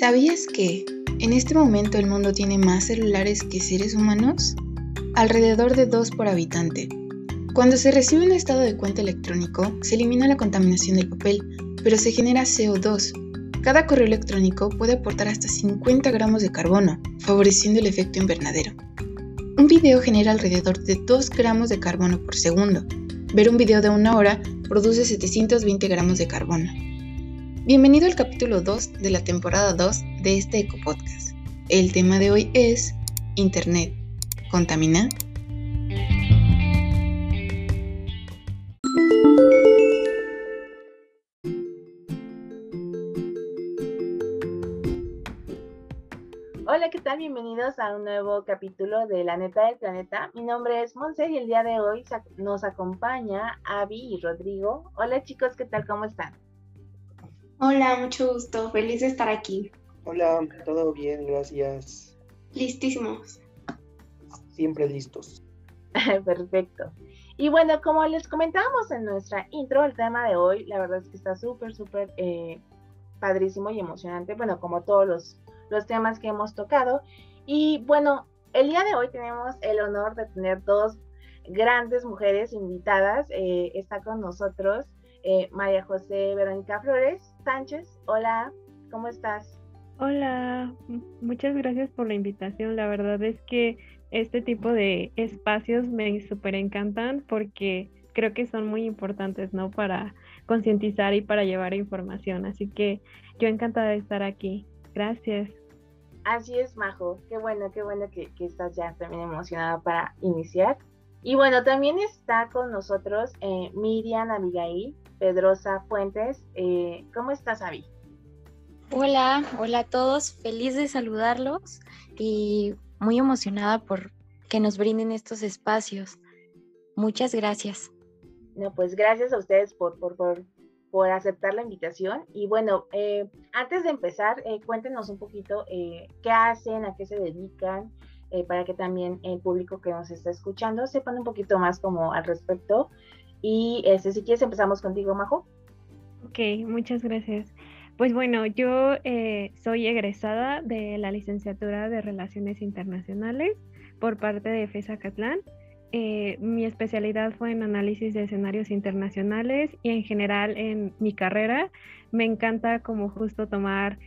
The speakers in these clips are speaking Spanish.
¿Sabías que en este momento el mundo tiene más celulares que seres humanos? Alrededor de dos por habitante. Cuando se recibe un estado de cuenta electrónico, se elimina la contaminación del papel, pero se genera CO2. Cada correo electrónico puede aportar hasta 50 gramos de carbono, favoreciendo el efecto invernadero. Un video genera alrededor de 2 gramos de carbono por segundo. Ver un video de una hora produce 720 gramos de carbono. Bienvenido al capítulo 2 de la temporada 2 de este Eco Podcast. El tema de hoy es Internet. ¿Contamina? Hola, ¿qué tal? Bienvenidos a un nuevo capítulo de La Neta del Planeta. Mi nombre es Monse y el día de hoy nos acompaña Avi y Rodrigo. Hola chicos, ¿qué tal? ¿Cómo están? Hola, mucho gusto. Feliz de estar aquí. Hola, todo bien, gracias. Listísimos. Siempre listos. Perfecto. Y bueno, como les comentábamos en nuestra intro, el tema de hoy, la verdad es que está súper, súper eh, padrísimo y emocionante, bueno, como todos los, los temas que hemos tocado. Y bueno, el día de hoy tenemos el honor de tener dos grandes mujeres invitadas. Eh, está con nosotros eh, María José Verónica Flores Sánchez. Hola, ¿cómo estás? Hola, muchas gracias por la invitación. La verdad es que este tipo de espacios me súper encantan porque creo que son muy importantes, ¿no? Para concientizar y para llevar información. Así que yo encantada de estar aquí. Gracias. Así es, Majo. Qué bueno, qué bueno que, que estás ya también emocionada para iniciar. Y bueno, también está con nosotros eh, Miriam Abigail Pedrosa Fuentes. Eh, ¿Cómo estás, Avi? Hola, hola a todos. Feliz de saludarlos y muy emocionada por que nos brinden estos espacios. Muchas gracias. No, pues gracias a ustedes por, por, por, por aceptar la invitación. Y bueno, eh, antes de empezar, cuéntenos un poquito qué hacen, a qué se dedican, eh, para que también el público que nos está escuchando sepan un poquito más como al respecto. Y este, si quieres empezamos contigo, Majo. Ok, muchas gracias. Pues bueno, yo eh, soy egresada de la licenciatura de Relaciones Internacionales por parte de FESA Catlán. Eh, mi especialidad fue en análisis de escenarios internacionales y en general en mi carrera me encanta como justo tomar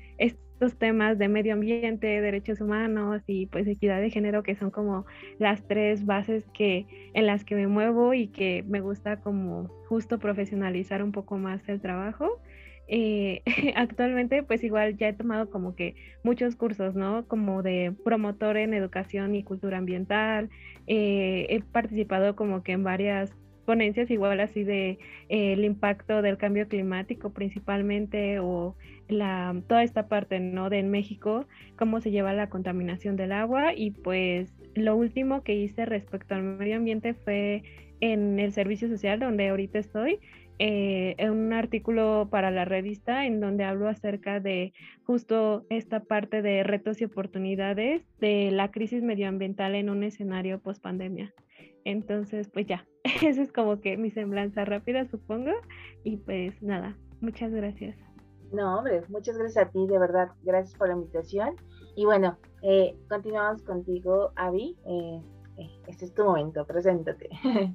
temas de medio ambiente, derechos humanos y pues equidad de género que son como las tres bases que en las que me muevo y que me gusta como justo profesionalizar un poco más el trabajo. Eh, actualmente pues igual ya he tomado como que muchos cursos, ¿no? Como de promotor en educación y cultura ambiental. Eh, he participado como que en varias ponencias igual así de eh, el impacto del cambio climático principalmente o la toda esta parte no de en México cómo se lleva la contaminación del agua y pues lo último que hice respecto al medio ambiente fue en el servicio social donde ahorita estoy eh, en un artículo para la revista en donde hablo acerca de justo esta parte de retos y oportunidades de la crisis medioambiental en un escenario post pandemia. Entonces, pues ya, esa es como que mi semblanza rápida, supongo. Y pues nada, muchas gracias. No, hombre, muchas gracias a ti, de verdad. Gracias por la invitación. Y bueno, eh, continuamos contigo, Avi. Eh, eh, este es tu momento, preséntate.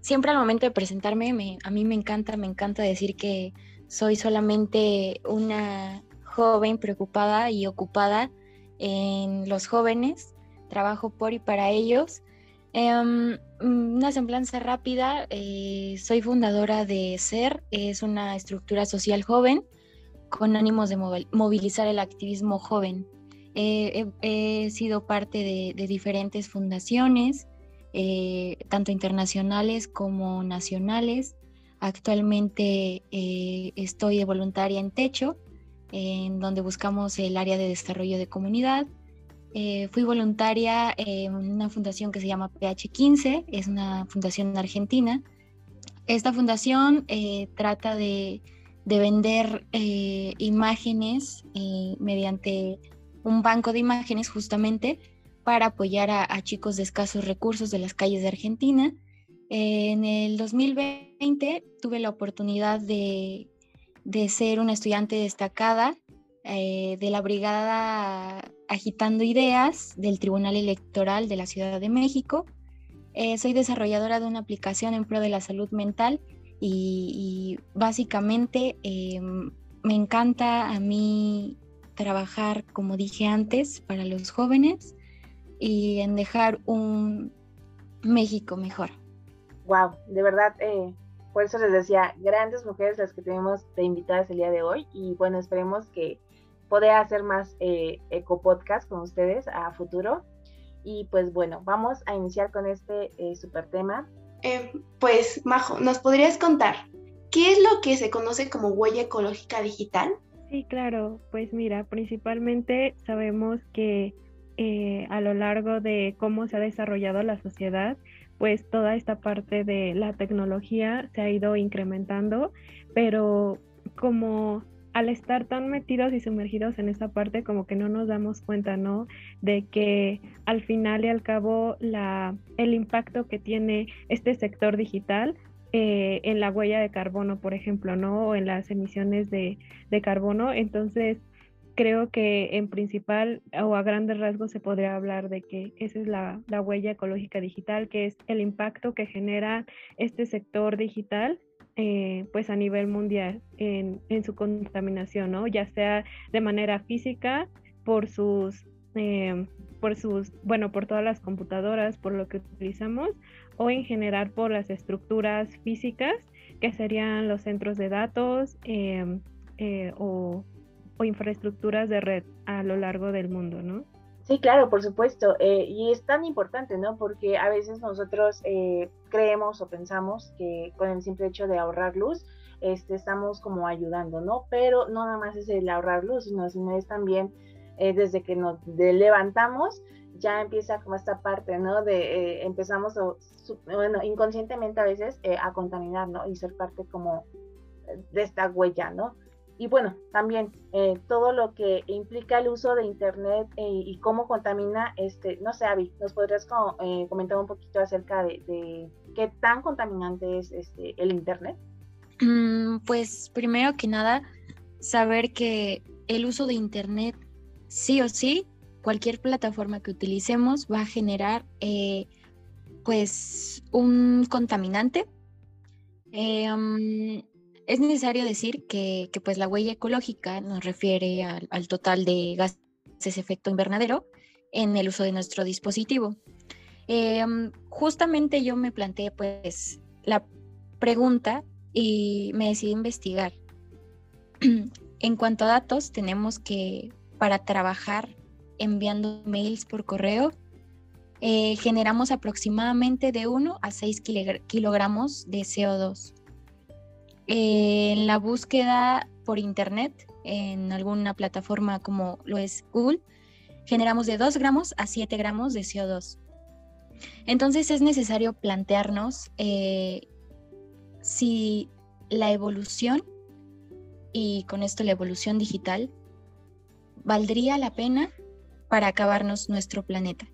Siempre al momento de presentarme, a mí me encanta, me encanta decir que soy solamente una joven preocupada y ocupada en los jóvenes. Trabajo por y para ellos Em, una semblanza rápida, eh, soy fundadora de SER, es una estructura social joven con ánimos de movilizar el activismo joven. he sido parte de, diferentes fundaciones, eh, tanto internacionales como nacionales. Actualmente eh, estoy de voluntaria en Techo, en donde buscamos el área de desarrollo de comunidad, eh, fui voluntaria en una fundación que se llama PH15, es una fundación argentina. Esta fundación eh, trata de, vender eh, imágenes mediante un banco de imágenes justamente para apoyar a, chicos de escasos recursos de las calles de Argentina. en el 2020 tuve la oportunidad de, de ser una estudiante destacada de la Brigada Agitando Ideas del Tribunal Electoral de la Ciudad de México. Eh, soy desarrolladora de una aplicación en pro de la salud mental y, básicamente em, me encanta a mí trabajar, como dije antes, para los jóvenes y en dejar un México mejor. Wow, de verdad, eh, por eso les decía, grandes mujeres las que tenemos de invitadas el día de hoy y bueno, esperemos que pueda hacer más eh, eco podcast con ustedes a futuro. Y pues bueno, vamos a iniciar con este eh, super tema. Eh, pues, Majo, ¿nos podrías contar qué es lo que se conoce como huella ecológica digital? Sí, claro. Pues mira, principalmente sabemos que eh, a lo largo de cómo se ha desarrollado la sociedad, pues toda esta parte de la tecnología se ha ido incrementando, pero como al estar tan metidos y sumergidos en esa parte, como que no nos damos cuenta, ¿no? De que al final y al cabo la, el impacto que tiene este sector digital eh, en la huella de carbono, por ejemplo, ¿no? O en las emisiones de, carbono. Entonces, creo que en principal o a grandes rasgos se podría hablar de que esa es la, huella ecológica digital, que es el impacto que genera este sector digital eh, pues a nivel mundial en, en, su contaminación, ¿no? Ya sea de manera física por sus, eh, por sus, bueno, por todas las computadoras, por lo que utilizamos, o en general por las estructuras físicas, que serían los centros de datos eh, o, o infraestructuras de red a lo largo del mundo, ¿no? Sí, claro, por supuesto. Eh, y es tan importante, ¿no? Porque a veces nosotros eh, creemos o pensamos que con el simple hecho de ahorrar luz, este, estamos como ayudando, ¿no? Pero no nada más es el ahorrar luz, sino, es también eh, desde que nos levantamos, ya empieza como esta parte, ¿no? De empezamos, bueno, inconscientemente a veces a contaminar, ¿no? Y ser parte como de esta huella, ¿no? Y bueno, también eh, todo lo que implica el uso de Internet eh, y cómo contamina, este, no sé, Avi, ¿nos podrías eh, comentar un poquito acerca de, qué tan contaminante es este, el Internet? Mm, pues primero que nada, saber que el uso de Internet, sí o sí, cualquier plataforma que utilicemos va a generar pues un contaminante. Mm, es necesario decir que, pues la huella ecológica nos refiere al, total de gases efecto invernadero en el uso de nuestro dispositivo. Em, justamente yo me planteé pues la pregunta y me decidí investigar. en cuanto a datos, tenemos que para trabajar enviando mails por correo, eh, generamos aproximadamente de 1 a 6 kilogramos de CO2 en la búsqueda por internet en alguna plataforma como lo es Google, generamos de 2 gramos a 7 gramos de CO2. Entonces es necesario plantearnos eh, si la evolución, y con esto la evolución digital, valdría la pena para acabarnos nuestro planeta.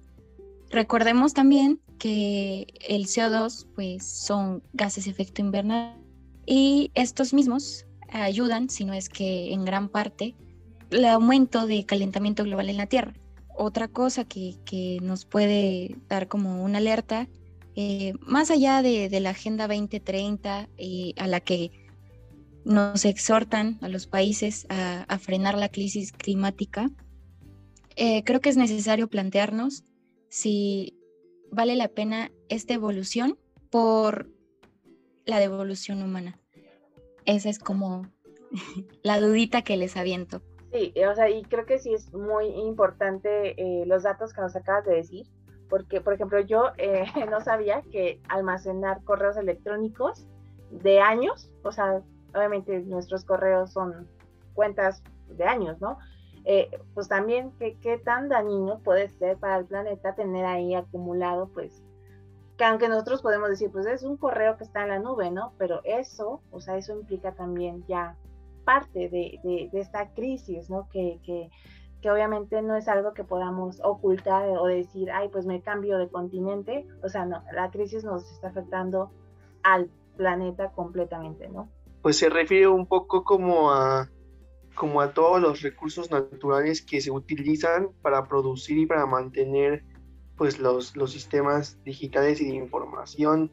Recordemos también que el CO2 pues, son gases de efecto invernadero y estos mismos ayudan, si no es que en gran parte, el aumento de calentamiento global en la Tierra. Otra cosa que, nos puede dar como una alerta, eh, más allá de, la Agenda 2030, eh, a la que nos exhortan a los países a, frenar la crisis climática, eh, creo que es necesario plantearnos si vale la pena esta evolución por la devolución humana. Esa es como la dudita que les aviento. Sí, o sea, y creo que sí es muy importante eh, los datos que nos acabas de decir, porque, por ejemplo, yo eh, no sabía que almacenar correos electrónicos de años, o sea, obviamente nuestros correos son cuentas de años, ¿no? Eh, pues también qué, qué tan dañino puede ser para el planeta tener ahí acumulado, pues, que aunque nosotros podemos decir, pues es un correo que está en la nube, ¿no? Pero eso, o sea, eso implica también ya parte de, de, esta crisis, ¿no? Que, que, que, obviamente no es algo que podamos ocultar o decir, ay, pues me cambio de continente. O sea, no, la crisis nos está afectando al planeta completamente, ¿no? Pues se refiere un poco como a como a todos los recursos naturales que se utilizan para producir y para mantener pues los, los sistemas digitales y de información.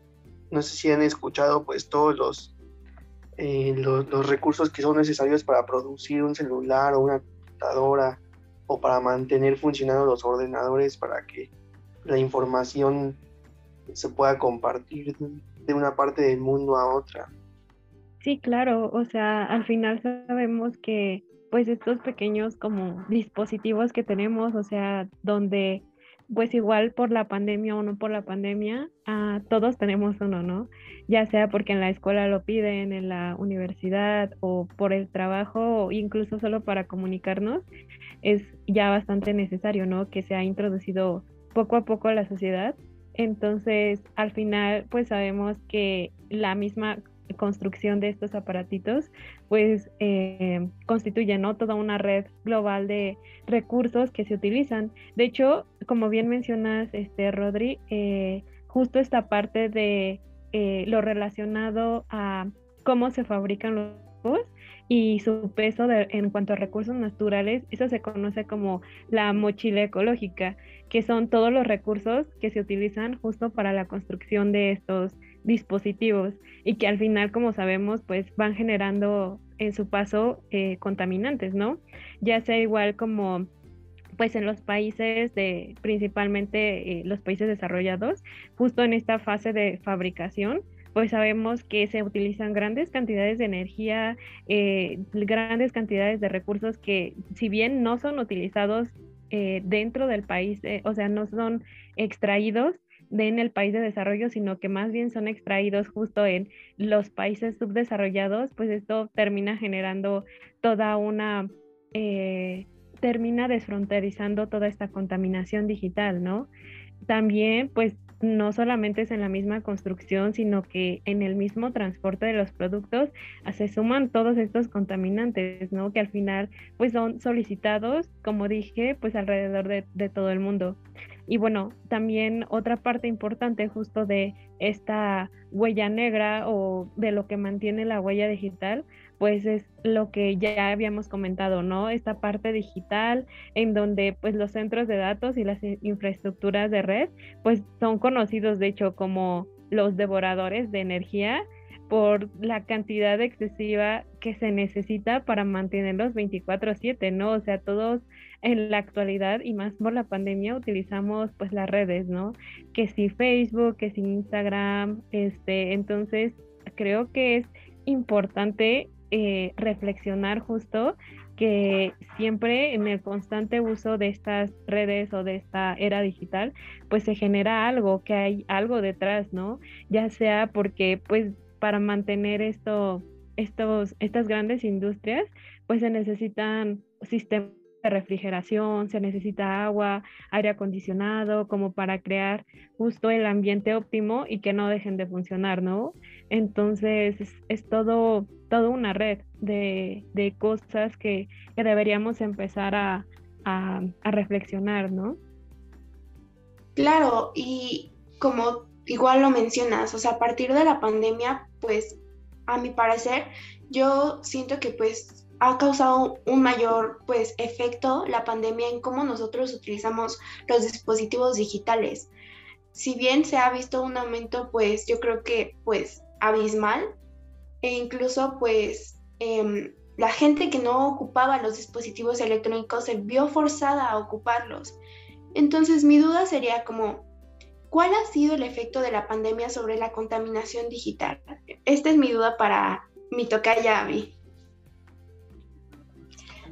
No sé si han escuchado pues todos los, eh, los, los, recursos que son necesarios para producir un celular o una computadora o para mantener funcionando los ordenadores para que la información se pueda compartir de una parte del mundo a otra. Sí, claro, o sea, al final sabemos que pues estos pequeños como dispositivos que tenemos, o sea, donde pues igual por la pandemia o no por la pandemia, ah, todos tenemos uno, ¿no? Ya sea porque en la escuela lo piden, en la universidad o por el trabajo o incluso solo para comunicarnos, es ya bastante necesario, ¿no? Que se ha introducido poco a poco a la sociedad. Entonces, al final, pues sabemos que la misma construcción de estos aparatitos, pues eh, constituye ¿no? toda una red global de recursos que se utilizan. De hecho, como bien mencionas, este, Rodri, eh, justo esta parte de eh, lo relacionado a cómo se fabrican los y su peso en cuanto a recursos naturales, eso se conoce como la mochila ecológica, que son todos los recursos que se utilizan justo para la construcción de estos dispositivos y que al final, como sabemos, pues van generando en su paso eh, contaminantes, ¿no? Ya sea igual como pues en los países de principalmente eh, los países desarrollados, justo en esta fase de fabricación, pues sabemos que se utilizan grandes cantidades de energía, eh, grandes cantidades de recursos que si bien no son utilizados dentro del país, o sea, no son extraídos, de en el país de desarrollo, sino que más bien son extraídos justo en los países subdesarrollados, pues esto termina generando toda una, eh, termina desfronterizando toda esta contaminación digital, ¿no? También, pues no solamente es en la misma construcción, sino que en el mismo transporte de los productos se suman todos estos contaminantes, ¿no? Que al final, pues son solicitados, como dije, pues alrededor de, de todo el mundo. Y bueno, también otra parte importante justo de esta huella negra o de lo que mantiene la huella digital, pues es lo que ya habíamos comentado, ¿no? Esta parte digital en donde pues los centros de datos y las infraestructuras de red pues son conocidos de hecho como los devoradores de energía por la cantidad excesiva que se necesita para mantenerlos 24/7, ¿no? O sea, todos en la actualidad y más por la pandemia utilizamos pues las redes, ¿no? Que si Facebook, que si Instagram, este, entonces creo que es importante eh, reflexionar justo que siempre en el constante uso de estas redes o de esta era digital, pues se genera algo, que hay algo detrás, ¿no? Ya sea porque pues para mantener esto, estos, estas grandes industrias, pues se necesitan sistemas de refrigeración, se necesita agua, aire acondicionado, como para crear justo el ambiente óptimo y que no dejen de funcionar, ¿no? Entonces es, todo, todo una red de, de cosas que, que, deberíamos empezar a, a reflexionar, ¿no? Claro, y como igual lo mencionas, o sea, a partir de la pandemia, pues a mi parecer, yo siento que pues ha causado un mayor pues efecto la pandemia en cómo nosotros utilizamos los dispositivos digitales. Si bien se ha visto un aumento pues yo creo que pues abismal e incluso pues em, la gente que no ocupaba los dispositivos electrónicos se vio forzada a ocuparlos. Entonces mi duda sería como ¿Cuál ha sido el efecto de la pandemia sobre la contaminación digital? Esta es mi duda para mi tocaya Abby.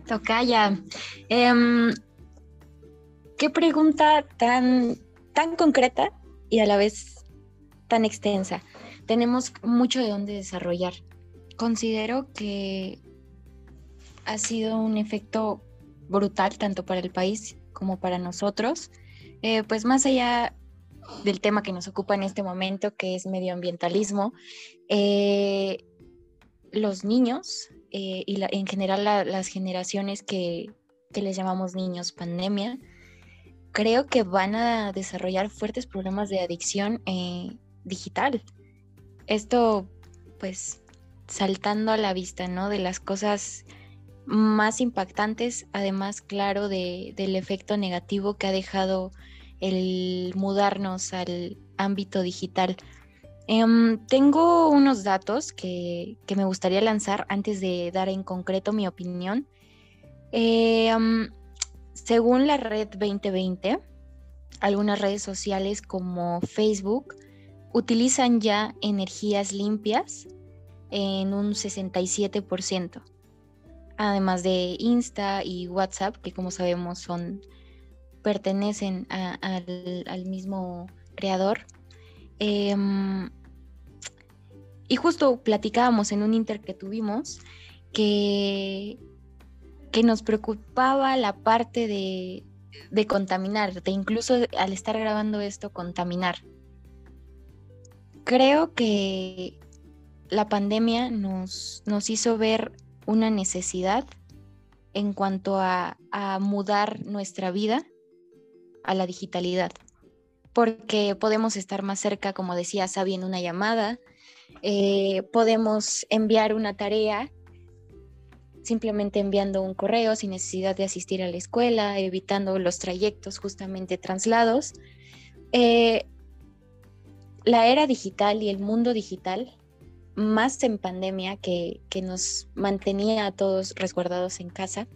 Tocaya, em, qué pregunta tan, tan concreta y a la vez tan extensa. Tenemos mucho de dónde desarrollar. Considero que ha sido un efecto brutal tanto para el país como para nosotros. Eh, pues más allá del tema que nos ocupa en este momento, que es medioambientalismo, eh, los niños eh, y en general las generaciones que, les llamamos niños pandemia, creo que van a desarrollar fuertes problemas de adicción eh, digital. Esto, pues, saltando a la vista, ¿no? De las cosas más impactantes, además, claro, del efecto negativo que ha dejado el mudarnos al ámbito digital. Em, tengo unos datos que, me gustaría lanzar antes de dar en concreto mi opinión. Em, según la red 2020, algunas redes sociales como Facebook utilizan ya energías limpias en un 67%, además de Insta y WhatsApp, que como sabemos son pertenecen al, mismo creador. Em, y justo platicábamos en un inter que tuvimos que, que nos preocupaba la parte de, de contaminar, de incluso al estar grabando esto, contaminar. Creo que la pandemia nos, nos hizo ver una necesidad en cuanto a, a mudar nuestra vida a la digitalidad, porque podemos estar más cerca, como decía Sabi, una llamada, eh, podemos enviar una tarea simplemente enviando un correo sin necesidad de asistir a la escuela, evitando los trayectos justamente traslados. Eh, la era digital y el mundo digital, más en pandemia que, que nos mantenía a todos resguardados en casa,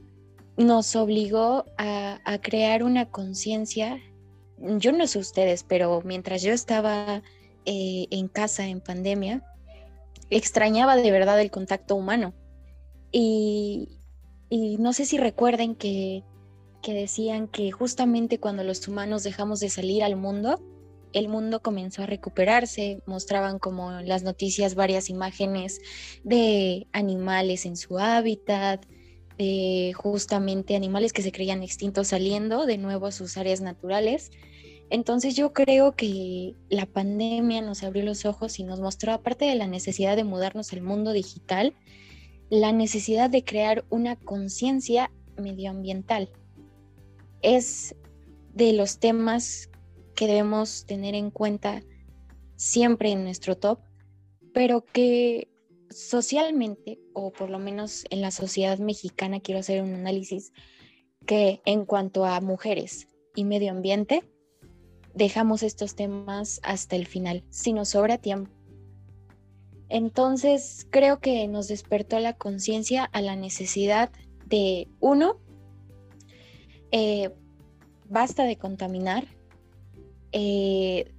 nos obligó a, crear una conciencia. Yo no sé ustedes, pero mientras yo estaba eh, en casa en pandemia, extrañaba de verdad el contacto humano. Y, no sé si recuerden que, que decían que justamente cuando los humanos dejamos de salir al mundo, el mundo comenzó a recuperarse, mostraban como las noticias varias imágenes de animales en su hábitat, de justamente animales que se creían extintos saliendo de nuevo a sus áreas naturales. Entonces yo creo que la pandemia nos abrió los ojos y nos mostró, aparte de la necesidad de mudarnos al mundo digital, la necesidad de crear una conciencia medioambiental. Es de los temas que debemos tener en cuenta siempre en nuestro top, pero que socialmente, o por lo menos en la sociedad mexicana, quiero hacer un análisis que en cuanto a mujeres y medio ambiente, dejamos estos temas hasta el final, si nos sobra tiempo. Entonces, creo que nos despertó la conciencia a la necesidad de, uno, eh, basta de contaminar, eh,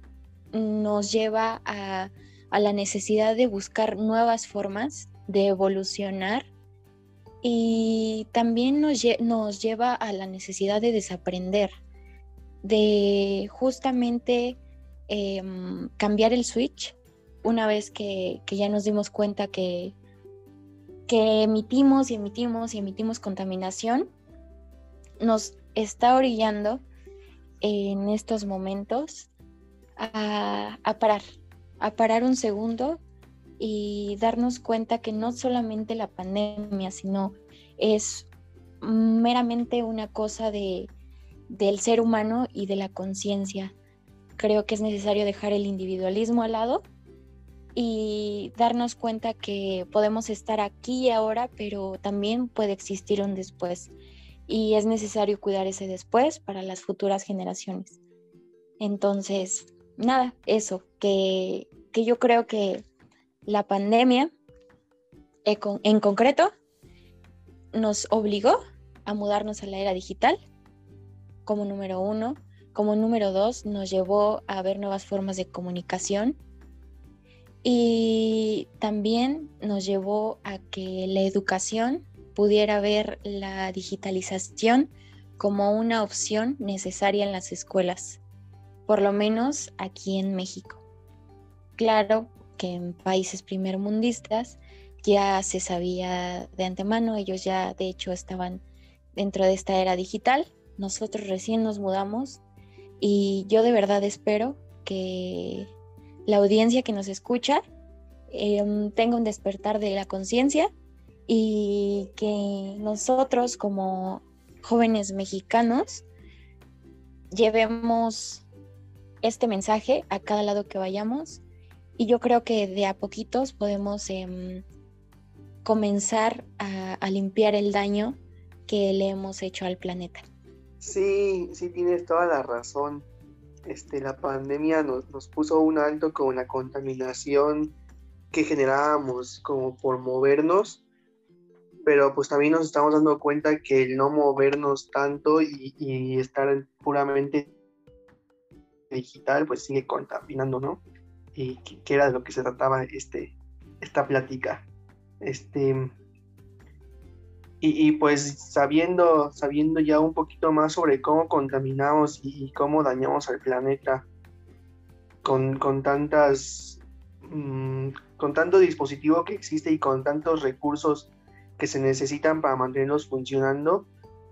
nos lleva a a la necesidad de buscar nuevas formas de evolucionar y también nos, nos lleva a la necesidad de desaprender, de justamente em, cambiar el switch una vez que, ya nos dimos cuenta que, que emitimos y emitimos y emitimos contaminación, nos está orillando en estos momentos a, a parar, a parar un segundo y darnos cuenta que no solamente la pandemia, sino es meramente una cosa de, del ser humano y de la conciencia. Creo que es necesario dejar el individualismo al lado y darnos cuenta que podemos estar aquí y ahora, pero también puede existir un después. Y es necesario cuidar ese después para las futuras generaciones. Entonces, nada, eso, que, yo creo que la pandemia en concreto nos obligó a mudarnos a la era digital como número uno. Como número dos, nos llevó a ver nuevas formas de comunicación y también nos llevó a que la educación pudiera ver la digitalización como una opción necesaria en las escuelas por lo menos aquí en México. Claro que en países primermundistas ya se sabía de antemano, ellos ya de hecho estaban dentro de esta era digital, nosotros recién nos mudamos y yo de verdad espero que la audiencia que nos escucha em, tenga un despertar de la conciencia y que nosotros como jóvenes mexicanos llevemos este mensaje a cada lado que vayamos y yo creo que de a poquitos podemos em, comenzar a, limpiar el daño que le hemos hecho al planeta. Sí, sí tienes toda la razón. Este, la pandemia nos, nos puso un alto con la contaminación que generábamos como por movernos, pero pues también nos estamos dando cuenta que el no movernos tanto y, estar puramente digital pues sigue contaminando, ¿no? Y que, era de lo que se trataba este, esta plática. Este, y, pues sabiendo, sabiendo ya un poquito más sobre cómo contaminamos y, cómo dañamos al planeta con, con tantas mm, con tanto dispositivo que existe y con tantos recursos que se necesitan para mantenerlos funcionando,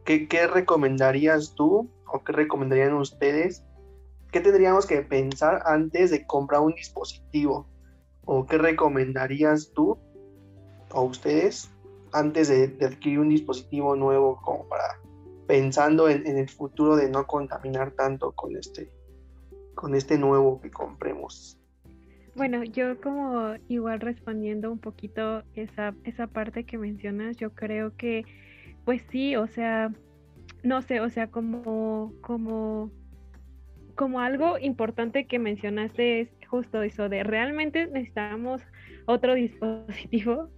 ¿qué, qué recomendarías tú o qué recomendarían ustedes? ¿Qué tendríamos que pensar antes de comprar un dispositivo? ¿O qué recomendarías tú o ustedes antes de, adquirir un dispositivo nuevo como para pensando en, el futuro de no contaminar tanto con este, con este nuevo que compremos? Bueno, yo como igual respondiendo un poquito esa, esa parte que mencionas, yo creo que pues sí, o sea, no sé, o sea, como, como, como algo importante que mencionaste es justo eso de realmente necesitamos otro dispositivo.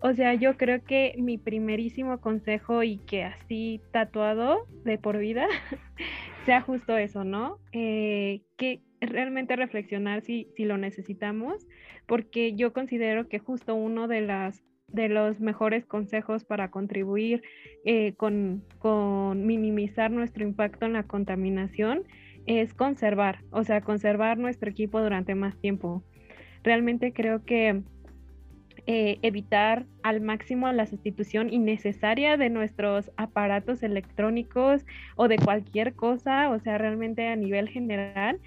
O sea, yo creo que mi primerísimo consejo y que así tatuado de por vida sea justo eso, ¿no? Eh, que realmente reflexionar si, si lo necesitamos, porque yo considero que justo uno de las de los mejores consejos para contribuir eh, con, con, minimizar nuestro impacto en la contaminación es conservar, o sea, conservar nuestro equipo durante más tiempo. Realmente creo que eh, evitar al máximo la sustitución innecesaria de nuestros aparatos electrónicos o de cualquier cosa, o sea, realmente a nivel general,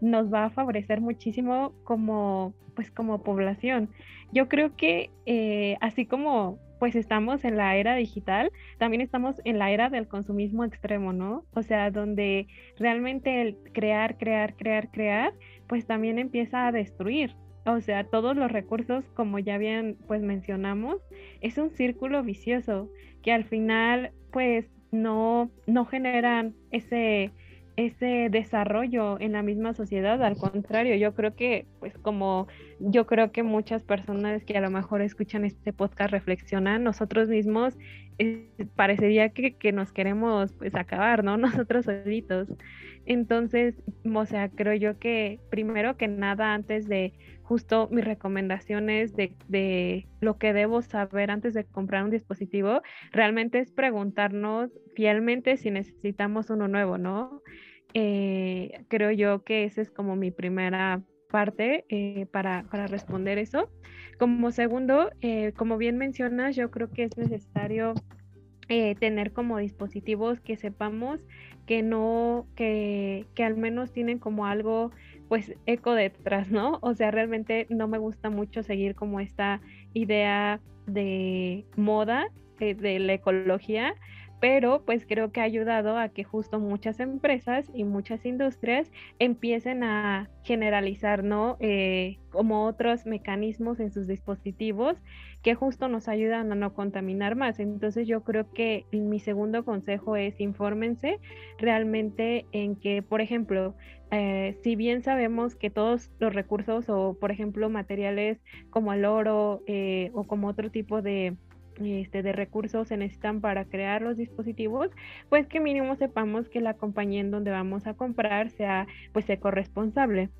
nos va a favorecer muchísimo como, pues, como población. Yo creo que eh, así como pues estamos en la era digital, también estamos en la era del consumismo extremo, ¿no? O sea, donde realmente el crear, crear, crear, crear, pues también empieza a destruir. O sea, todos los recursos, como ya bien pues mencionamos, es un círculo vicioso que al final pues no, no generan ese, ese desarrollo en la misma sociedad, al contrario, yo creo que, pues como yo creo que muchas personas que a lo mejor escuchan este podcast reflexionan, nosotros mismos eh, parecería que, que, nos queremos pues acabar, ¿no? Nosotros solitos. Entonces, o sea, creo yo que primero que nada, antes de justo mis recomendaciones de, de lo que debo saber antes de comprar un dispositivo, realmente es preguntarnos fielmente si necesitamos uno nuevo, ¿no? Eh, creo yo que esa es como mi primera parte eh, para, para, responder eso. Como segundo, eh, como bien mencionas, yo creo que es necesario tener como dispositivos que sepamos que no, que, que al menos tienen como algo pues eco detrás, ¿no? O sea, realmente no me gusta mucho seguir como esta idea de moda de la ecología, pero pues creo que ha ayudado a que justo muchas empresas y muchas industrias empiecen a generalizar, ¿no? Eh, como otros mecanismos en sus dispositivos que justo nos ayudan a no contaminar más. Entonces yo creo que mi segundo consejo es infórmense realmente en que, por ejemplo, eh, si bien sabemos que todos los recursos o, por ejemplo, materiales como el oro eh, o como otro tipo de este, de recursos se necesitan para crear los dispositivos, pues que mínimo sepamos que la compañía en donde vamos a comprar sea pues ecorresponsable.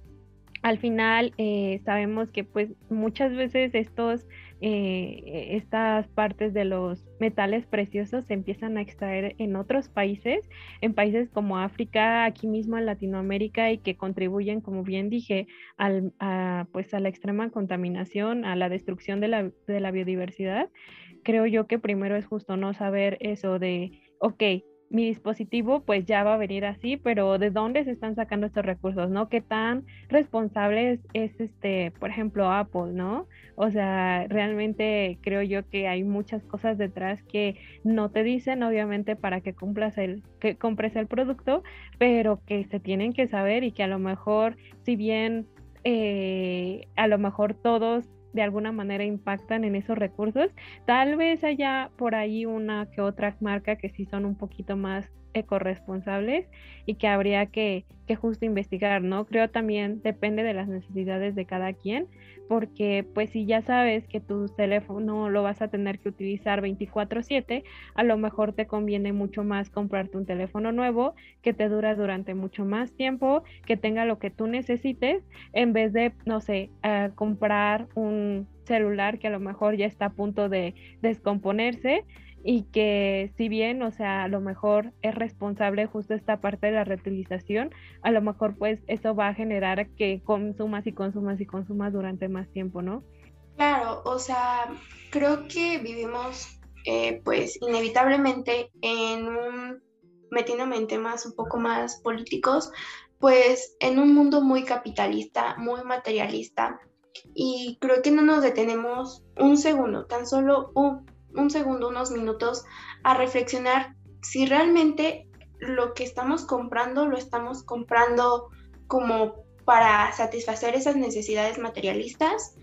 Al final eh, sabemos que pues muchas veces estos, eh, estas partes de los metales preciosos se empiezan a extraer en otros países, en países como África, aquí mismo en Latinoamérica y que contribuyen, como bien dije, al, a, pues a la extrema contaminación, a la destrucción de la, de la biodiversidad creo yo que primero es justo no saber eso de, ok, mi dispositivo pues ya va a venir así, pero ¿de dónde se están sacando estos recursos, no? ¿Qué tan responsable es, este, por ejemplo, Apple, no? O sea, realmente creo yo que hay muchas cosas detrás que no te dicen, obviamente, para que cumplas el, que compres el producto, pero que se tienen que saber y que a lo mejor, si bien eh, a lo mejor todos de alguna manera impactan en esos recursos. Tal vez haya por ahí una que otra marca que sí son un poquito más ecoresponsables y que habría que, que justo investigar, ¿no? Creo también depende de las necesidades de cada quien, porque pues si ya sabes que tu teléfono lo vas a tener que utilizar 24/7, a lo mejor te conviene mucho más comprarte un teléfono nuevo que te dura durante mucho más tiempo, que tenga lo que tú necesites, en vez de, no sé, eh, comprar un celular que a lo mejor ya está a punto de descomponerse y que si bien, o sea, a lo mejor es responsable justo esta parte de la reutilización, a lo mejor pues eso va a generar que consumas y consumas y consumas durante más tiempo, ¿no? Claro, o sea, creo que vivimos eh, pues inevitablemente en un, metiéndome en temas un poco más políticos, pues en un mundo muy capitalista, muy materialista, y creo que no nos detenemos un segundo, tan solo un, un segundo, unos minutos, a reflexionar si realmente lo que estamos comprando lo estamos comprando como para satisfacer esas necesidades materialistas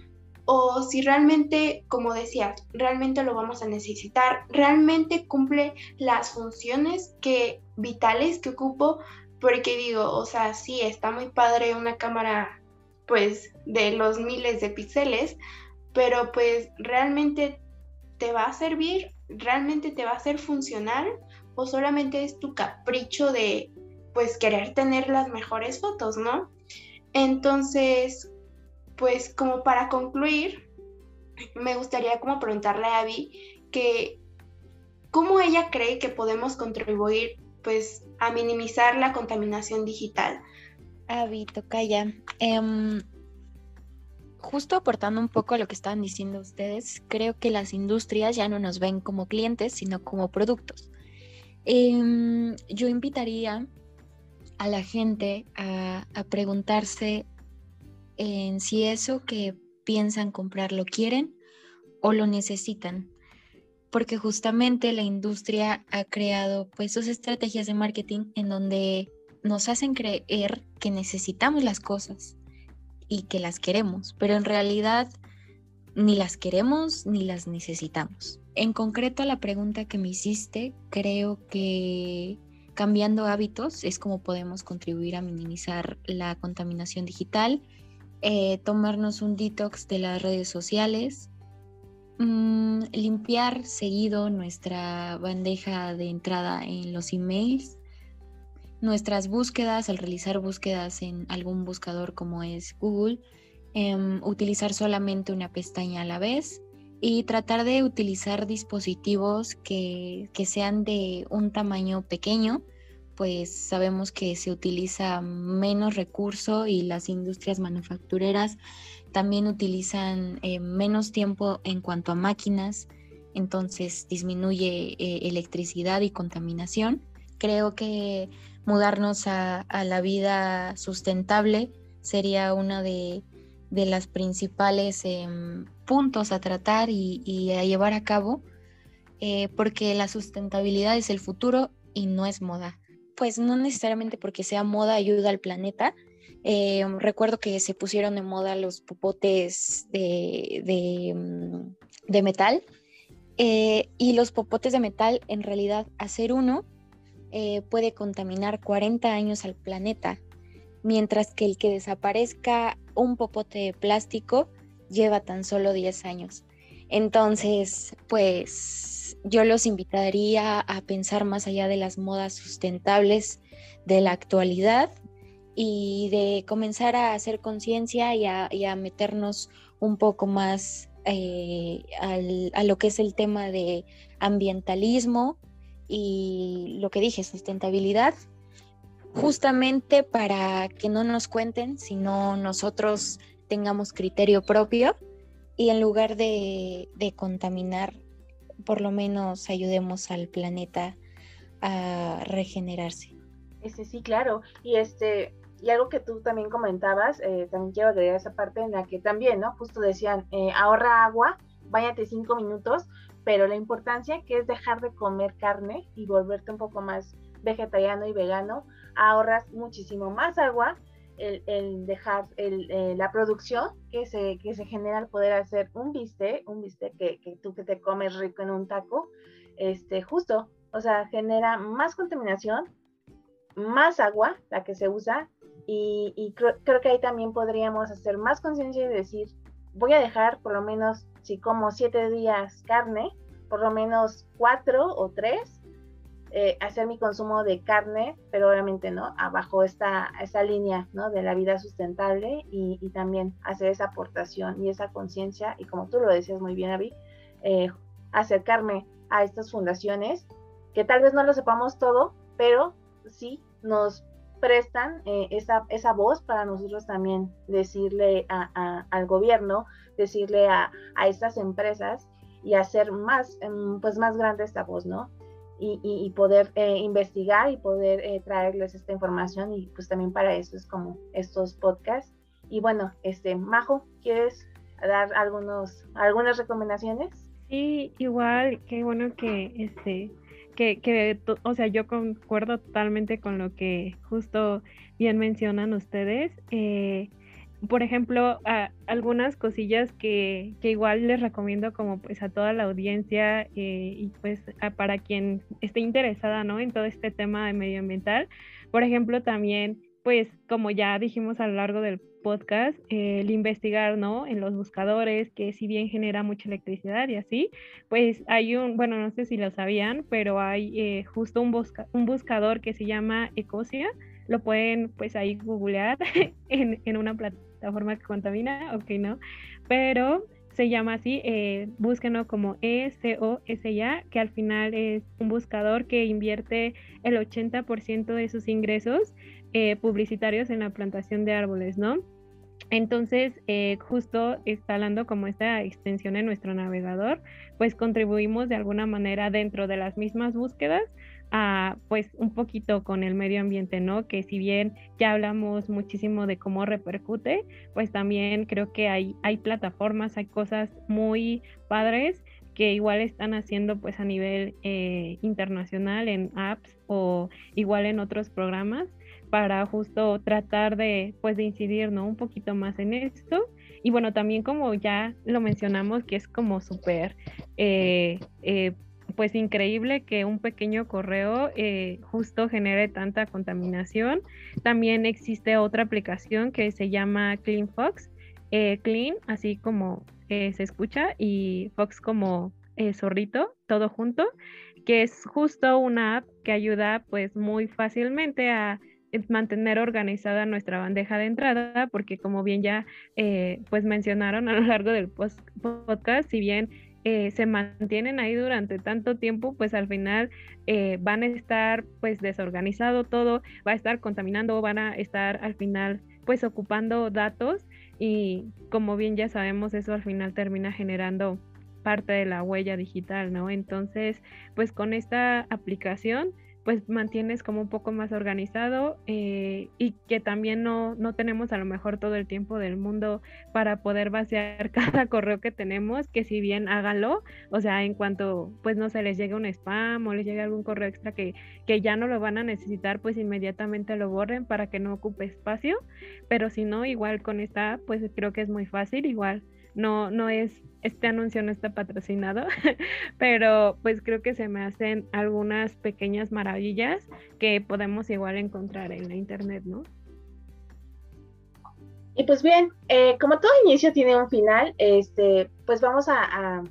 o si realmente, como decía, realmente lo vamos a necesitar, realmente cumple las funciones que vitales que ocupo, porque digo, o sea, sí, está muy padre una cámara pues de los miles de píxeles, pero pues realmente te va a servir, realmente te va a ser funcional o solamente es tu capricho de pues querer tener las mejores fotos, ¿no? Entonces, pues como para concluir, me gustaría como preguntarle a Abby que cómo ella cree que podemos contribuir pues a minimizar la contaminación digital. Abby, Tocaya, eh, justo aportando un poco a lo que estaban diciendo ustedes, creo que las industrias ya no nos ven como clientes, sino como productos. Em, yo invitaría a la gente a, preguntarse en si eso que piensan comprar lo quieren o lo necesitan. Porque justamente la industria ha creado pues dos estrategias de marketing en donde nos hacen creer que necesitamos las cosas y que las queremos, pero en realidad ni las queremos ni las necesitamos. En concreto, la pregunta que me hiciste, creo que cambiando hábitos es como podemos contribuir a minimizar la contaminación digital, eh, tomarnos un detox de las redes sociales, mm, limpiar seguido nuestra bandeja de entrada en los emails, nuestras búsquedas, al realizar búsquedas en algún buscador como es Google, em, utilizar solamente una pestaña a la vez y tratar de utilizar dispositivos que, que sean de un tamaño pequeño, pues sabemos que se utiliza menos recurso y las industrias manufactureras también utilizan eh, menos tiempo en cuanto a máquinas, entonces disminuye eh, electricidad y contaminación. Creo que mudarnos a, la vida sustentable sería uno de, de las principales em, puntos a tratar y, a llevar a cabo, eh, porque la sustentabilidad es el futuro y no es moda. Pues no necesariamente porque sea moda ayuda al planeta. Em, recuerdo que se pusieron de moda los popotes de, em, metal eh, y los popotes de metal en realidad hacer uno eh, puede contaminar 40 años al planeta, mientras que el que desaparezca un popote de plástico lleva tan solo 10 años. Entonces, pues yo los invitaría a pensar más allá de las modas sustentables de la actualidad y de comenzar a hacer conciencia y, a meternos un poco más eh, a lo que es el tema de ambientalismo y lo que dije, sustentabilidad, justamente para que no nos cuenten, sino nosotros tengamos criterio propio y en lugar de, contaminar, por lo menos ayudemos al planeta a regenerarse. Este, sí, claro. Y este, y algo que tú también comentabas, eh, también quiero agregar esa parte en la que también, ¿no? Justo decían, eh, ahorra agua, váyate cinco minutos, pero la importancia que es dejar de comer carne y volverte un poco más vegetariano y vegano, ahorras muchísimo más agua el, dejar eh, la producción que se, que se genera al poder hacer un bistec, un bistec que, que, tú que te comes rico en un taco, este, justo, o sea, genera más contaminación, más agua, la que se usa, y, creo, creo, que ahí también podríamos hacer más conciencia y decir, voy a dejar por lo menos, si como siete días carne, por lo menos cuatro o tres eh, hacer mi consumo de carne, pero obviamente, ¿no? Abajo está esa línea, ¿no? De la vida sustentable y, también hacer esa aportación y esa conciencia y como tú lo decías muy bien, Avi, eh, acercarme a estas fundaciones que tal vez no lo sepamos todo, pero sí nos prestan eh, esa, esa voz para nosotros también decirle al gobierno, decirle a, a estas empresas y hacer más, em, pues más grande esta voz, ¿no? y, poder eh, investigar y poder eh, traerles esta información y pues también para eso es como estos podcasts. Y bueno, este, Majo, ¿quieres dar algunos, algunas recomendaciones? Sí, igual, qué bueno que este que, que, o sea, yo concuerdo totalmente con lo que justo bien mencionan ustedes. Eh, por ejemplo, algunas cosillas que, igual les recomiendo como pues a toda la audiencia eh, y pues para quien esté interesada, ¿no? En todo este tema de medioambiental. Por ejemplo, también, pues como ya dijimos a lo largo del podcast, el investigar, ¿no? En los buscadores, que si bien genera mucha electricidad y así, pues hay un, bueno, no sé si lo sabían, pero hay eh, justo un, buscador que se llama Ecosia, lo pueden pues ahí googlear en, en una plataforma forma que contamina, ok, no, pero se llama así, eh, búsquenlo como ECOSA, que al final es un buscador que invierte el 80% de sus ingresos eh, publicitarios en la plantación de árboles, ¿no? Entonces, eh, justo instalando como esta extensión en nuestro navegador, pues contribuimos de alguna manera dentro de las mismas búsquedas pues un poquito con el medio ambiente, ¿no? Que si bien ya hablamos muchísimo de cómo repercute, pues también creo que hay, hay plataformas, hay cosas muy padres que igual están haciendo pues a nivel eh, internacional en apps o igual en otros programas para justo tratar de pues de incidir no un poquito más en esto y bueno también como ya lo mencionamos que es como súper eh, eh, pues increíble que un pequeño correo eh, justo genere tanta contaminación. También existe otra aplicación que se llama Clean Fox, eh, Clean, así como se escucha, y Fox como zorrito, todo junto, que es justo una app que ayuda pues muy fácilmente a mantener organizada nuestra bandeja de entrada, porque como bien ya pues mencionaron a lo largo del podcast, si bien eh, se mantienen ahí durante tanto tiempo, pues al final eh, van a estar pues desorganizado todo, va a estar contaminando, van a estar al final pues ocupando datos y como bien ya sabemos eso al final termina generando parte de la huella digital, ¿no? Entonces, pues con esta aplicación pues mantienes como un poco más organizado eh, y que también no, no tenemos a lo mejor todo el tiempo del mundo para poder vaciar cada correo que tenemos, que si bien háganlo, o sea, en cuanto pues no se les llegue un spam o les llegue algún correo extra que, que ya no lo van a necesitar, pues inmediatamente lo borren para que no ocupe espacio, pero si no, igual con esta, pues creo que es muy fácil, igual no, no es, este anuncio no está patrocinado, pero pues creo que se me hacen algunas pequeñas maravillas que podemos igual encontrar en la internet, ¿no? Y pues bien, eh, como todo inicio tiene un final, este, pues vamos a,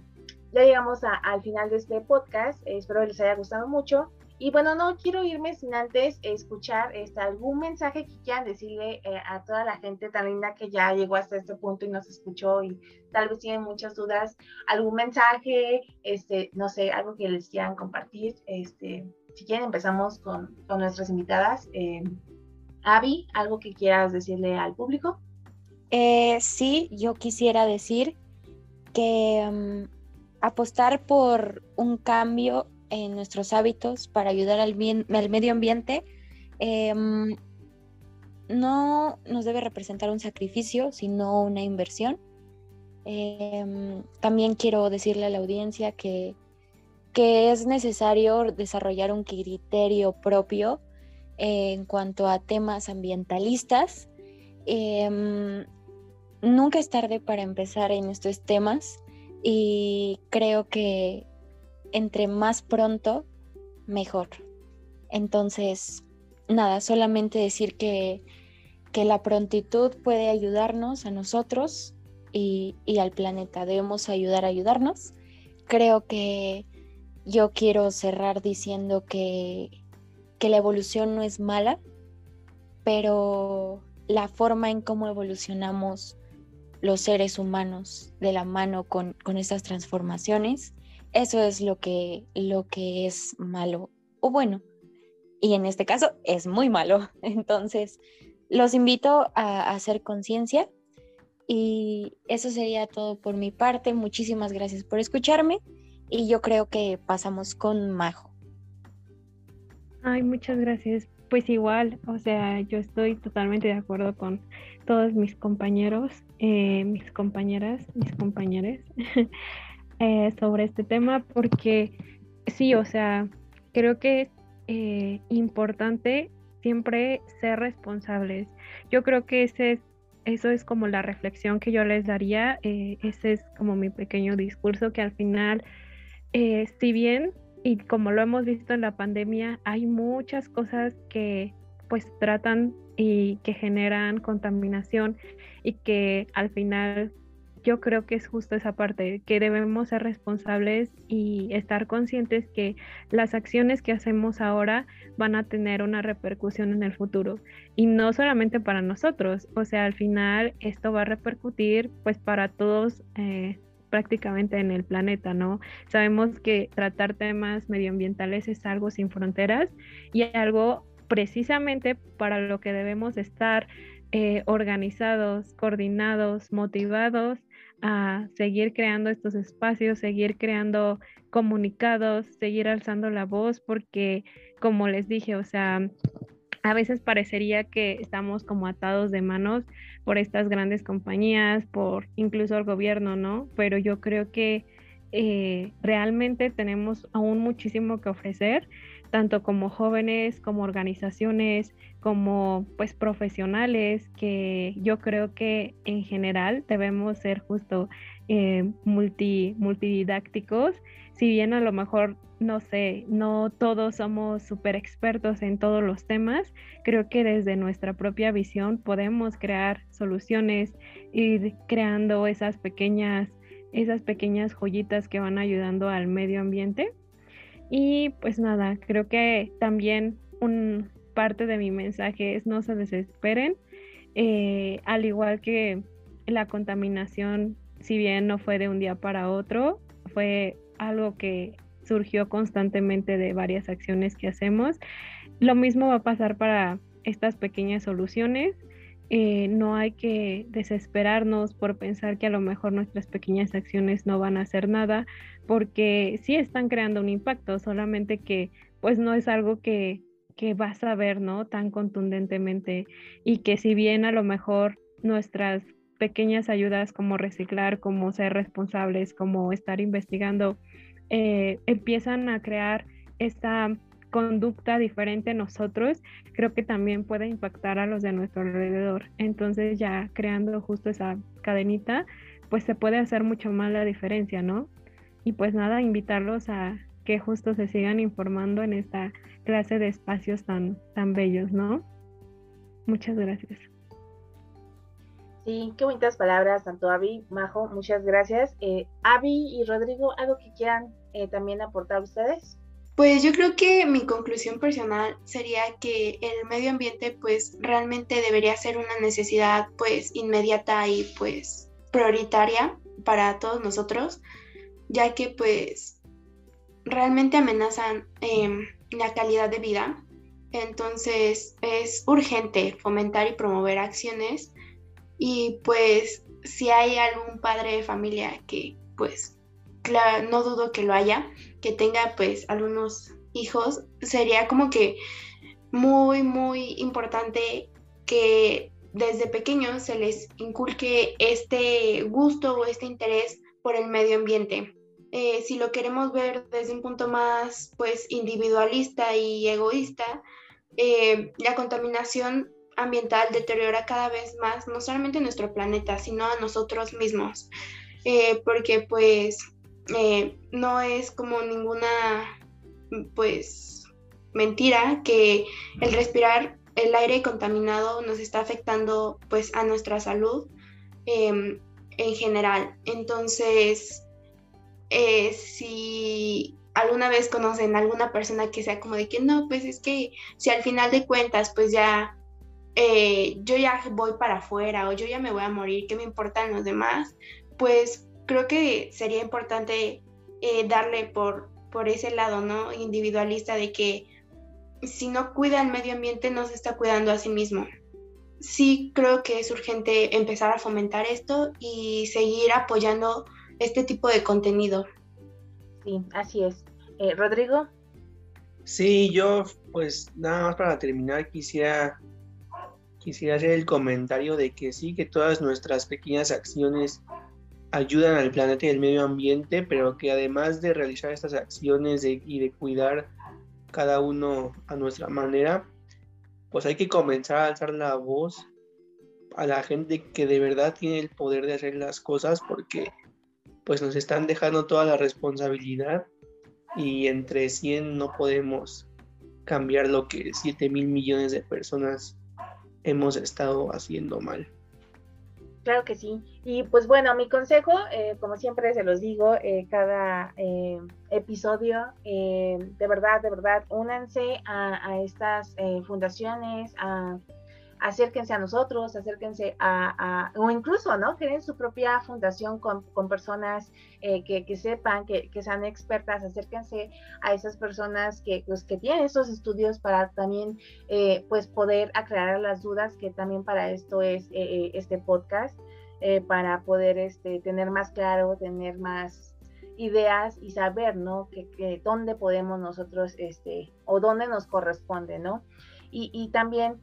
ya llegamos al final de este podcast, espero les haya gustado mucho. Y bueno, no quiero irme sin antes escuchar este, algún mensaje que quieran decirle eh, a toda la gente tan linda que ya llegó hasta este punto y nos escuchó y tal vez tienen muchas dudas. Algún mensaje, este, no sé, algo que les quieran compartir. Este, si quieren, empezamos con, nuestras invitadas. Eh, Avi, ¿algo que quieras decirle al público? Eh, sí, yo quisiera decir que mm, apostar por un cambio en nuestros hábitos para ayudar al, bien, al medio ambiente, em, no nos debe representar un sacrificio, sino una inversión. Em, también quiero decirle a la audiencia que, que es necesario desarrollar un criterio propio en cuanto a temas ambientalistas Em, nunca es tarde para empezar en estos temas y creo que entre más pronto, mejor. Entonces, nada, solamente decir que, la prontitud puede ayudarnos a nosotros y, al planeta. Debemos ayudar a ayudarnos. Creo que yo quiero cerrar diciendo que, que la evolución no es mala, pero la forma en cómo evolucionamos los seres humanos de la mano con, con estas transformaciones, eso es lo que, lo que es malo o bueno. Y en este caso es muy malo. Entonces, los invito a, hacer conciencia y eso sería todo por mi parte. Muchísimas gracias por escucharme y yo creo que pasamos con Majo. Ay, muchas gracias. Pues igual, o sea, yo estoy totalmente de acuerdo con todos mis compañeros, eh, mis compañeras, mis compañeros eh, sobre este tema, porque sí, o sea, creo que es eh, importante siempre ser responsables. Yo creo que ese es, eso es como la reflexión que yo les daría, ese es como mi pequeño discurso que al final, si bien y como lo hemos visto en la pandemia, hay muchas cosas que pues tratan y que generan contaminación y que al final yo creo que es justo esa parte, que debemos ser responsables y estar conscientes que las acciones que hacemos ahora van a tener una repercusión en el futuro. Y no solamente para nosotros, o sea, al final esto va a repercutir pues para todos eh, prácticamente en el planeta, ¿no? Sabemos que tratar temas medioambientales es algo sin fronteras y algo precisamente para lo que debemos estar eh, organizados, coordinados, motivados a seguir creando estos espacios, seguir creando comunicados, seguir alzando la voz, porque como les dije, o sea, a veces parecería que estamos como atados de manos por estas grandes compañías, por incluso el gobierno, ¿no? Pero yo creo que eh, realmente tenemos aún muchísimo que ofrecer, tanto como jóvenes, como organizaciones, como pues profesionales, que yo creo que en general debemos ser justo eh, multi, multididácticos, si bien a lo mejor no sé, no todos somos súper expertos en todos los temas. Creo que desde nuestra propia visión podemos crear soluciones, ir creando esas pequeñas, esas pequeñas joyitas que van ayudando al medio ambiente. Y pues nada, creo que también un parte de mi mensaje es no se desesperen, eh, al igual que la contaminación, si bien no fue de un día para otro, fue algo que surgió constantemente de varias acciones que hacemos. Lo mismo va a pasar para estas pequeñas soluciones. Eh, no hay que desesperarnos por pensar que a lo mejor nuestras pequeñas acciones no van a hacer nada, porque sí están creando un impacto, solamente que pues no es algo que, que vas a ver, ¿no? Tan contundentemente y que si bien a lo mejor nuestras pequeñas ayudas como reciclar, como ser responsables, como estar investigando, eh, empiezan a crear esta conducta diferente en nosotros, creo que también puede impactar a los de nuestro alrededor. Entonces ya creando justo esa cadenita, pues se puede hacer mucho más la diferencia, ¿no? Y pues nada, invitarlos a que justo se sigan informando en esta clase de espacios tan, tan bellos, ¿no? Muchas gracias. Sí, qué bonitas palabras, tanto Avi, Majo, muchas gracias. Eh, Avi y Rodrigo, ¿algo que quieran eh, también aportar ustedes? Pues yo creo que mi conclusión personal sería que el medio ambiente pues realmente debería ser una necesidad pues inmediata y pues prioritaria para todos nosotros, ya que pues realmente amenazan em, la calidad de vida. Entonces es urgente fomentar y promover acciones y pues si hay algún padre de familia que pues no dudo que lo haya, que tenga pues algunos hijos, sería como que muy, muy importante que desde pequeños se les inculque este gusto o este interés por el medio ambiente. Eh, si lo queremos ver desde un punto más pues individualista y egoísta, eh, la contaminación ambiental deteriora cada vez más no solamente nuestro planeta, sino a nosotros mismos, eh, porque pues no es como ninguna pues mentira que el respirar el aire contaminado nos está afectando pues a nuestra salud em, en general. Entonces, eh, si alguna vez conocen a alguna persona que sea como de que no, pues es que si al final de cuentas pues ya eh, yo ya voy para afuera o yo ya me voy a morir, ¿qué me importan los demás? Pues creo que sería importante eh, darle por, por ese lado, ¿no? Individualista de que si no cuida el medio ambiente no se está cuidando a sí mismo. Sí creo que es urgente empezar a fomentar esto y seguir apoyando este tipo de contenido. Sí, así es. Eh, Rodrigo. Sí, yo pues nada más para terminar quisiera quisiera hacer el comentario de que sí, que todas nuestras pequeñas acciones ayudan al planeta y al medio ambiente, pero que además de realizar estas acciones y de cuidar cada uno a nuestra manera, pues hay que comenzar a alzar la voz a la gente que de verdad tiene el poder de hacer las cosas porque pues nos están dejando toda la responsabilidad y entre 100 no podemos cambiar lo que 7 mil millones de personas hemos estado haciendo mal. Claro que sí. Y pues bueno, mi consejo, eh, como siempre se los digo, eh, cada eh, episodio, de verdad, de verdad, únanse a, a estas fundaciones, a acérquense a nosotros, acérquense a, o incluso, ¿no? Creen su propia fundación con, personas eh, que, sepan, que, sean expertas, acérquense a esas personas que, pues, que tienen esos estudios para también, eh, pues, poder aclarar las dudas, que también para esto es eh, este podcast, para poder este, tener más claro, tener más ideas y saber, ¿no? Que, dónde podemos nosotros, este, o dónde nos corresponde, ¿no? Y, y también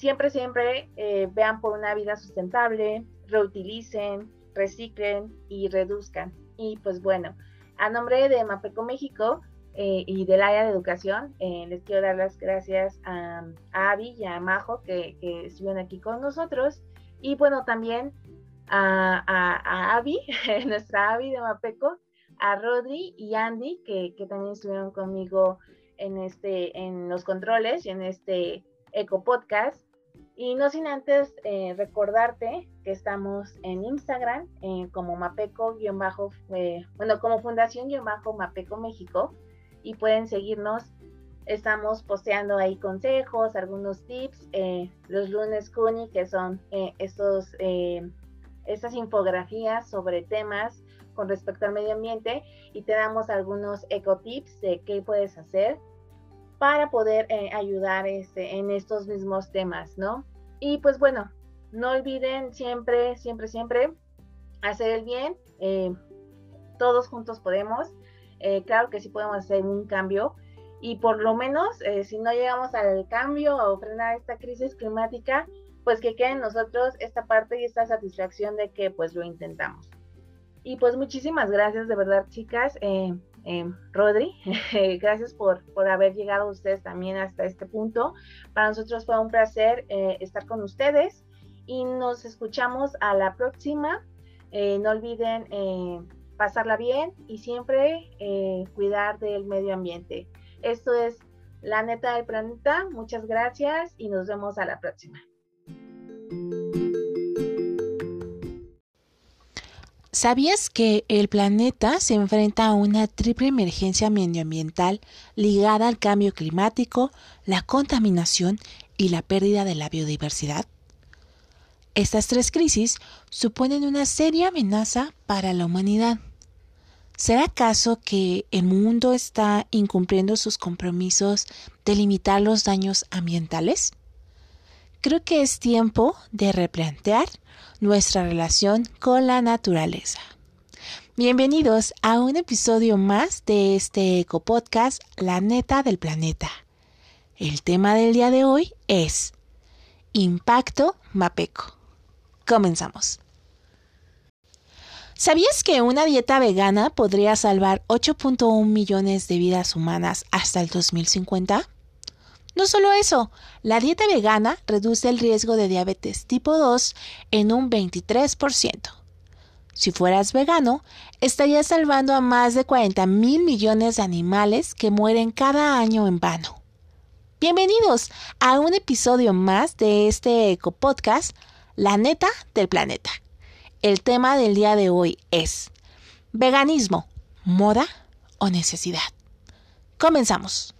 siempre, siempre eh, vean por una vida sustentable, reutilicen, reciclen y reduzcan. Y pues bueno, a nombre de Mapeco México eh, y del área de educación, eh, les quiero dar las gracias a, a Avi y a Majo que, estuvieron aquí con nosotros. Y bueno, también a, a, Avi, nuestra Avi de Mapeco, a Rodri y Andy, que, que, también estuvieron conmigo en, este, en los controles y en este Eco Podcast. Y no sin antes eh, recordarte que estamos en Instagram eh, como Mapeco-, eh, bueno, como Fundación-Mapeco México y pueden seguirnos. Estamos posteando ahí consejos, algunos tips, los lunes Cuni, que son estos, estas infografías sobre temas con respecto al medio ambiente y te damos algunos eco-tips de qué puedes hacer para poder ayudar este, en estos mismos temas, ¿no? Y pues bueno, no olviden siempre, siempre, siempre hacer el bien. Eh, todos juntos podemos. Eh, claro que sí podemos hacer un cambio. Y por lo menos, eh, si no llegamos al cambio o frenar esta crisis climática, pues que quede en nosotros esta parte y esta satisfacción de que pues lo intentamos. Y pues muchísimas gracias de verdad, chicas. Eh, Rodri, gracias por, por, haber llegado ustedes también hasta este punto. Para nosotros fue un placer eh, estar con ustedes y nos escuchamos a la próxima. Eh, no olviden pasarla bien y siempre cuidar del medio ambiente. Esto es La Neta del Planeta. Muchas gracias y nos vemos a la próxima. ¿Sabías que el planeta se enfrenta a una triple emergencia medioambiental ligada al cambio climático, la contaminación y la pérdida de la biodiversidad? Estas tres crisis suponen una seria amenaza para la humanidad. ¿Será acaso que el mundo está incumpliendo sus compromisos de limitar los daños ambientales? Creo que es tiempo de replantear nuestra relación con la naturaleza. Bienvenidos a un episodio más de este eco podcast La neta del planeta. El tema del día de hoy es Impacto Mapeco. Comenzamos. ¿Sabías que una dieta vegana podría salvar 8.1 millones de vidas humanas hasta el 2050? No solo eso, la dieta vegana reduce el riesgo de diabetes tipo 2 en un 23%. Si fueras vegano, estarías salvando a más de 40 mil millones de animales que mueren cada año en vano. Bienvenidos a un episodio más de este eco podcast, La neta del planeta. El tema del día de hoy es veganismo, moda o necesidad. Comenzamos.